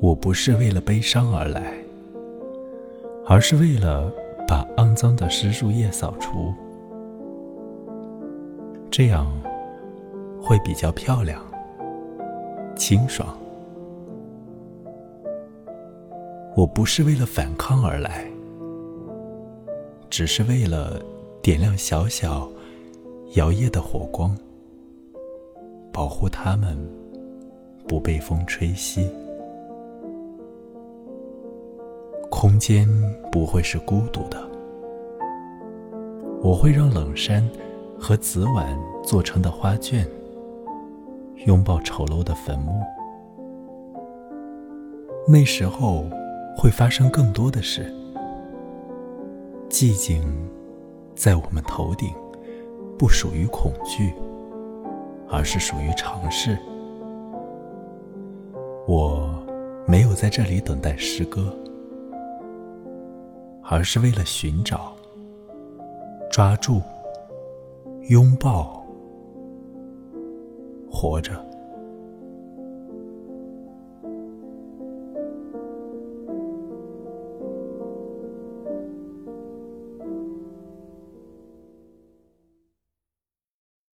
我不是为了悲伤而来，而是为了把肮脏的湿树叶扫除，这样会比较漂亮、清爽。我不是为了反抗而来，只是为了点亮小小摇曳的火光，保护他们不被风吹熄。空间不会是孤独的，我会让冷杉和紫菀做成的花卷拥抱丑陋的坟墓。那时候。会发生更多的事。寂静，在我们头顶，不属于恐惧，而是属于尝试。我没有在这里等待诗歌，而是为了寻找、抓住、拥抱、活着。